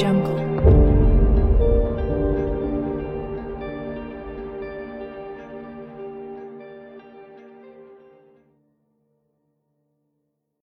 jungle.